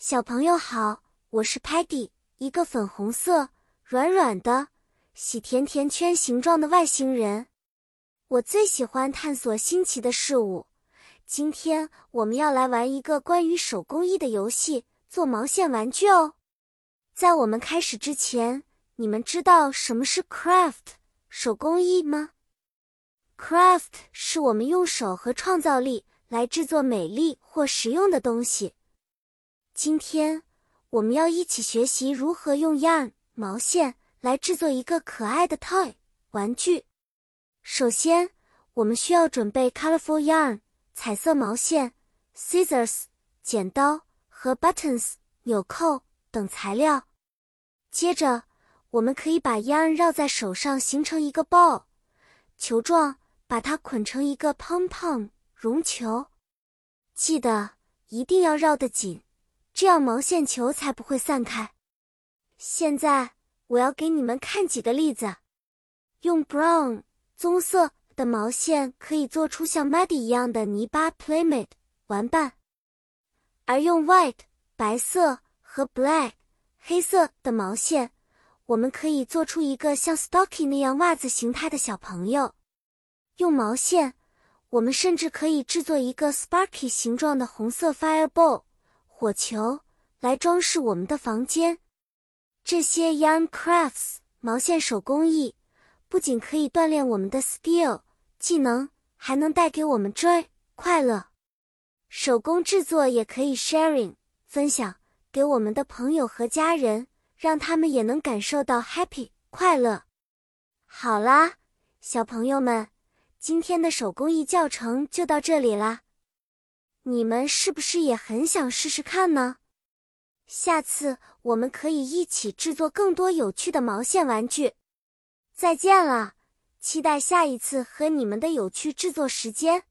小朋友好，我是 Patty，一个粉红色、软软的、喜甜甜圈形状的外星人。我最喜欢探索新奇的事物。今天我们要来玩一个关于手工艺的游戏——做毛线玩具哦。在我们开始之前，你们知道什么是 craft 手工艺吗？craft 是我们用手和创造力来制作美丽或实用的东西。今天我们要一起学习如何用 yarn 毛线来制作一个可爱的 toy 玩具。首先，我们需要准备 colorful yarn 彩色毛线、scissors 剪刀和 buttons 纽扣等材料。接着，我们可以把 yarn 绕在手上形成一个 ball 球状，把它捆成一个 pom pom 绒球。记得一定要绕得紧。这样毛线球才不会散开。现在我要给你们看几个例子。用 brown 棕色的毛线可以做出像 muddy 一样的泥巴 playmate 玩伴，而用 white 白色和 black 黑色的毛线，我们可以做出一个像 stocky 那样袜子形态的小朋友。用毛线，我们甚至可以制作一个 sparky 形状的红色 fireball。火球来装饰我们的房间。这些 yarn crafts 毛线手工艺不仅可以锻炼我们的 skill 技能，还能带给我们 joy 快乐。手工制作也可以 sharing 分享给我们的朋友和家人，让他们也能感受到 happy 快乐。好啦，小朋友们，今天的手工艺教程就到这里啦。你们是不是也很想试试看呢？下次我们可以一起制作更多有趣的毛线玩具。再见了，期待下一次和你们的有趣制作时间。